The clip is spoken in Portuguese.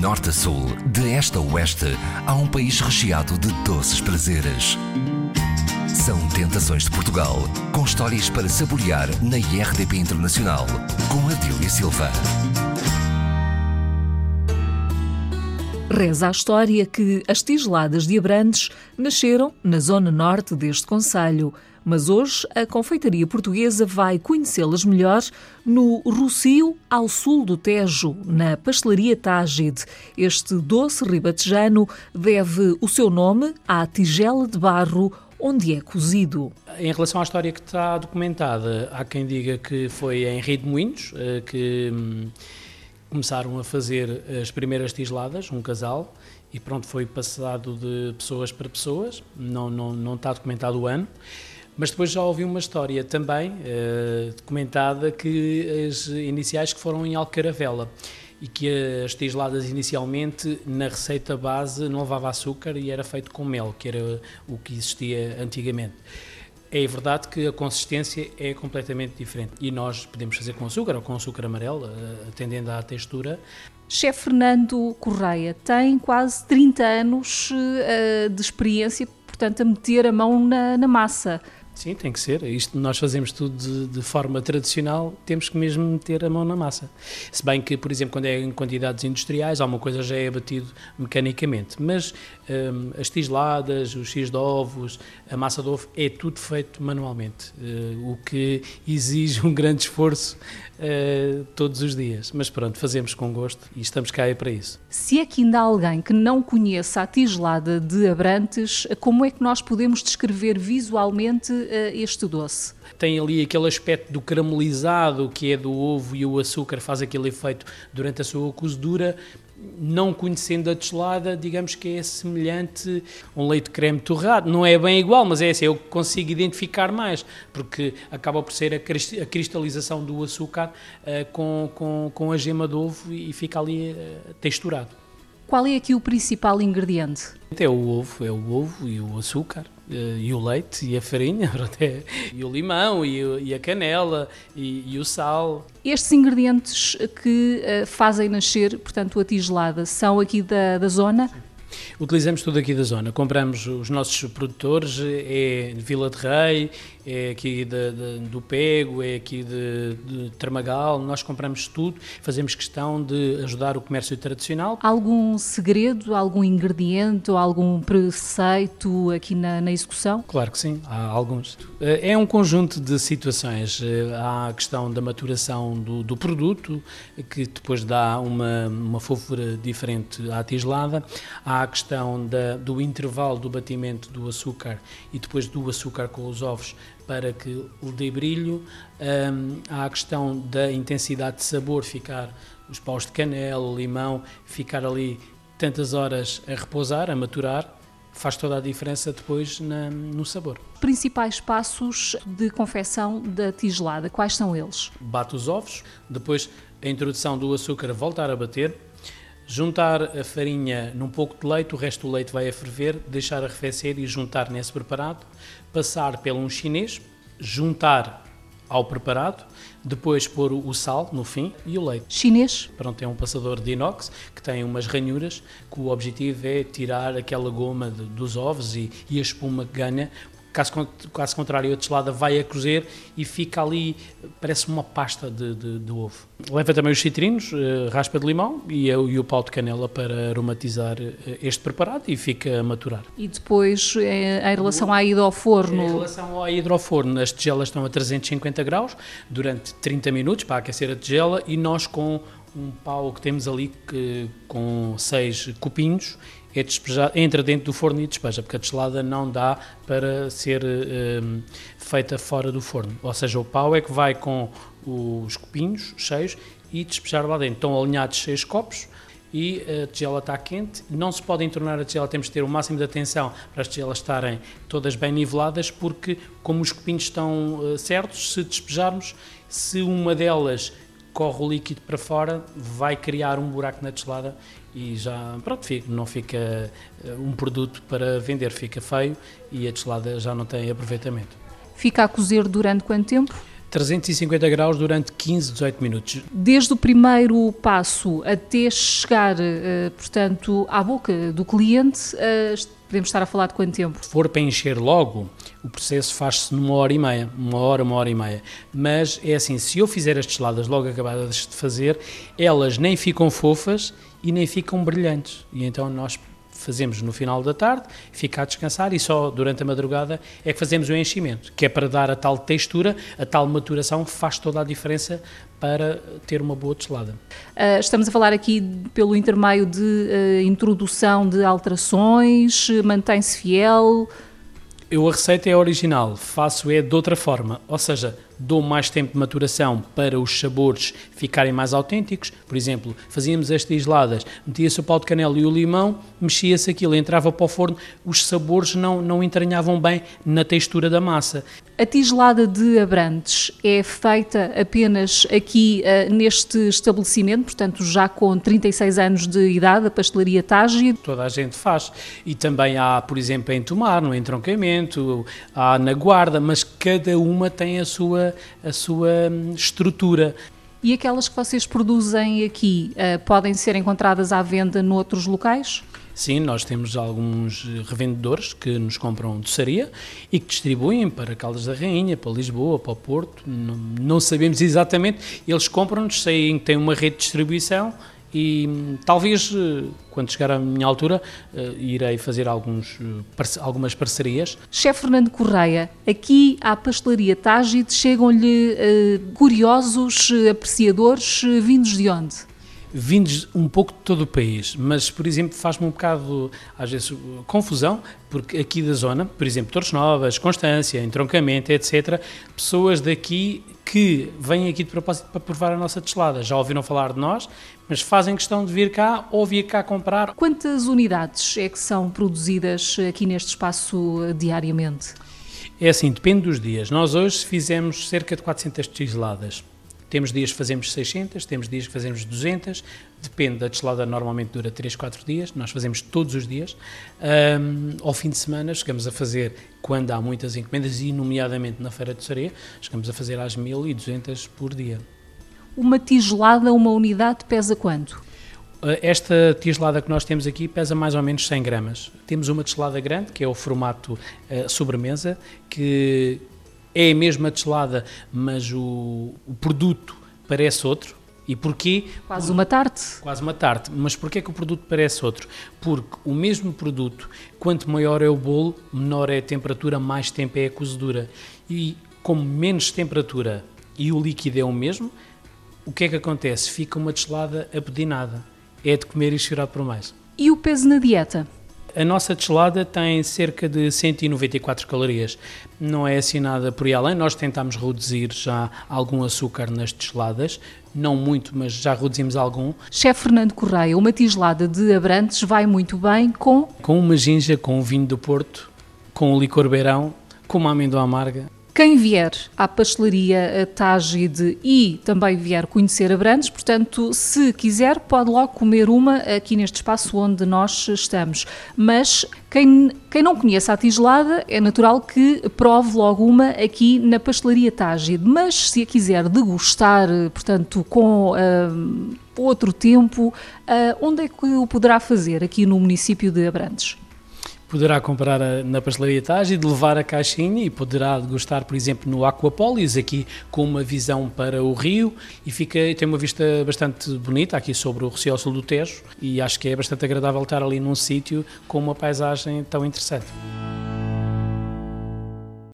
norte a sul, de este a oeste, há um país recheado de doces prazeres. São Tentações de Portugal, com histórias para saborear na IRDP Internacional, com Adília Silva. Reza a história que as tigeladas de Abrantes nasceram na zona norte deste concelho, mas hoje a confeitaria portuguesa vai conhecê-las melhor no Rocio, ao sul do Tejo, na pastelaria Tágide. Este doce ribatejano deve o seu nome à tigela de barro onde é cozido. Em relação à história que está documentada, há quem diga que foi em Rio de Moinhos eh, que hum, começaram a fazer as primeiras tigeladas, um casal, e pronto, foi passado de pessoas para pessoas, não, não, não está documentado o ano. Mas depois já ouvi uma história também uh, documentada que as iniciais que foram em Alcaravela e que as tigeladas inicialmente na receita base não levava açúcar e era feito com mel, que era o que existia antigamente. É verdade que a consistência é completamente diferente e nós podemos fazer com açúcar ou com açúcar amarelo, eh, atendendo à textura. Chefe Fernando Correia tem quase 30 anos uh, de experiência, portanto, a meter a mão na, na massa. Sim, tem que ser. Isto nós fazemos tudo de, de, forma tradicional, temos que mesmo meter a mão na massa. Se bem que, por exemplo, quando é em quantidades industriais, alguma coisa já é abatido mecanicamente. Mas um, as tigeladas, os x de ovos, a massa de ovo, é tudo feito manualmente, uh, o que exige um grande esforço uh, todos os dias. Mas pronto, fazemos com gosto e estamos cá é para isso. Se é que ainda há alguém que não conheça a tigelada de Abrantes, como é que nós podemos descrever visualmente uh, este doce? Tem ali aquele aspecto do caramelizado que é do ovo e o açúcar faz aquele efeito durante a sua cozedura, não conhecendo a deslada, digamos que é semelhante a um leite creme torrado. Não é bem igual, mas é assim, eu consigo identificar mais, porque acaba por ser a cristalização do açúcar uh, com, com, com a gema de ovo e fica ali uh, texturado. Qual é aqui o principal ingrediente? É o ovo, é o ovo e o açúcar. Eh, e o leite e a farinha, e o limão e, a canela e, o sal. Estes ingredientes que uh, fazem nascer, portanto, a tigelada, são aqui da, da zona? Sim. Utilizamos tudo aqui da zona. Compramos os nossos produtores, é de Vila de Rei, é aqui de, de, do Pego, é aqui de, de Tramagal. Nós compramos tudo, fazemos questão de ajudar o comércio tradicional. Algum segredo, algum ingrediente ou algum preceito aqui na, na execução? Claro que sim, há alguns. É um conjunto de situações. Há a questão da maturação do, do produto, que depois dá uma, uma fofura diferente à tigelada. Há a questão da, do intervalo do batimento do açúcar e depois do açúcar com os ovos para que lhe dê brilho. Um, há a questão da intensidade de sabor, ficar os paus de canela, limão, ficar ali tantas horas a repousar, a maturar, faz toda a diferença depois na, no sabor. Principais passos de confecção da tigelada, quais são eles? Bate os ovos, depois a introdução do açúcar, voltar a bater, juntar a farinha num pouco de leite, o resto do leite vai a ferver, deixar arrefecer e juntar nesse preparado, passar pelo um chinês, juntar ao preparado, depois pôr o sal no fim e o leite. Chinês? Pronto, é um passador de inox que tem umas ranhuras que o objetivo é tirar aquela goma de, dos ovos e, e a espuma que ganha Caso, caso contrário, a deslada vai a cozer e fica ali, parece uma pasta de, de, de ovo. Leva também os citrinos, uh, raspa de limão e, e, o pau de canela para aromatizar uh, este preparado e fica a maturar. E depois, eh, em relação à ida ao forno? Em relação à ida ao forno, as tigelas estão a 350 graus durante 30 minutos para aquecer a tigela e nós com um pau que temos ali que, com seis copinhos é despejado, entra dentro do forno e despeja, porque a deslada não dá para ser um, feita fora do forno. Ou seja, o pau é que vai com os copinhos cheios e despejar lá dentro. Estão alinhados seis copos e a tigela está quente. Não se pode entornar a tigela, temos de ter o máximo de atenção para as tigelas estarem todas bem niveladas, porque como os copinhos estão uh, certos, se despejarmos, se uma delas corre o líquido para fora, vai criar um buraco na deslada e já, pronto, não fica eh, um produto para vender, fica feio e a deslada já não tem aproveitamento. Fica a cozer durante quanto tempo? 350 graus durante 15, 18 minutos. Desde o primeiro passo até chegar, uh, portanto, à boca do cliente, uh, podemos estar a falar de quanto tempo? Se for para encher logo, o processo faz-se numa hora e meia, uma hora, uma hora e meia. Mas é assim, se eu fizer as geladas logo acabadas de fazer, elas nem ficam fofas e nem ficam brilhantes. E então nós fazemos no final da tarde, fica a descansar e só durante a madrugada é que fazemos o enchimento, que é para dar a tal textura, a tal maturação faz toda a diferença para ter uma boa destelada. Uh, estamos a falar aqui pelo intermeio de uh, introdução de alterações, mantém-se fiel? Eu a receita é original, faço é de outra forma, ou seja, dou mais tempo de maturação para os sabores ficarem mais autênticos. Por exemplo, fazíamos as tiseladas, metia-se o pau de canela e o limão, mexia-se aquilo, entrava para o forno, os sabores não, não entranhavam bem na textura da massa. A tigelada de Abrantes é feita apenas aqui uh, neste estabelecimento, portanto já com 36 anos de idade, a pastelaria Tage. Toda a gente faz. E também há, por exemplo, em Tomar, no entroncamento, há na Guarda, mas cada uma tem a sua a sua hum, estrutura. E aquelas que vocês produzem aqui uh, podem ser encontradas à venda noutros locais? Sim, nós temos alguns revendedores que nos compram doçaria e que distribuem para Caldas da Rainha, para Lisboa, para o Porto. Não, não sabemos exatamente. Eles compram-nos, que têm uma rede de distribuição e hum, talvez eh, quando chegar à minha altura eh, irei fazer alguns, eh, algumas parcerias. Chefe Fernando Correia, aqui à pastelaria Tágide chegam-lhe uh, curiosos apreciadores vindos de onde? Vindos um pouco de todo o país, mas, por exemplo, faz-me um bocado, às vezes, confusão, porque aqui da zona, por exemplo, Torres Novas, Constância, Entroncamento, etc., pessoas daqui que vêm aqui de propósito para provar a nossa deslada. Já ouviram falar de nós, mas fazem questão de vir cá ou vir cá comprar. Quantas unidades é que são produzidas aqui neste espaço diariamente? É assim, depende dos dias. Nós hoje fizemos cerca de 400 tisladas. Temos dias que fazemos 600, temos dias que fazemos 200, depende da deslada, normalmente dura 3, 4 dias, nós fazemos todos os dias. Um, ao fim de semana chegamos a fazer, quando há muitas encomendas, e nomeadamente na Feira de Soria, chegamos a fazer às 1200 por dia. Uma tigelada, uma unidade, pesa quanto? Ah, esta tigelada que nós temos aqui pesa mais ou menos 100 gramas. Temos uma tigelada grande, que é o formato uh, sobremesa, que é a mesma teslada, mas o, o produto parece outro. E porquê? Quase uma tarte. Quase uma tarte. Mas porquê que o produto parece outro? Porque o mesmo produto, quanto maior é o bolo, menor é a temperatura, mais tempo é a cozedura. E como menos temperatura e o líquido é o mesmo, o que é que acontece? Fica uma deslada apedinada. É de comer e chorar por mais. E o peso na dieta? A nossa deslada tem cerca de 194 calorias. Não é assim nada por aí além. Nós tentamos reduzir já algum açúcar nas desgeladas, não muito, mas já reduzimos algum. Chefe Fernando Correia, uma tigelada de Abrantes vai muito bem com? Com uma ginja, com o vinho do Porto, com o licor beirão, com uma amêndoa amarga quem vier à pastelaria Tágide e também vier conhecer Abrantes, portanto, se quiser, pode logo comer uma aqui neste espaço onde nós estamos. Mas quem, quem não conhece a tigelada, é natural que prove logo uma aqui na pastelaria Tágide. Mas se a quiser degustar, portanto, com uh, outro tempo, uh, onde é que o poderá fazer aqui no município de Abrantes? Poderá comprar a, na pastelaria Tage e de levar a caixinha e poderá degustar, por exemplo, no Aquapolis, aqui com uma visão para o rio e fica, tem uma vista bastante bonita aqui sobre o Rocio Sul do Tejo e acho que é bastante agradável estar ali num sítio com uma paisagem tão interessante.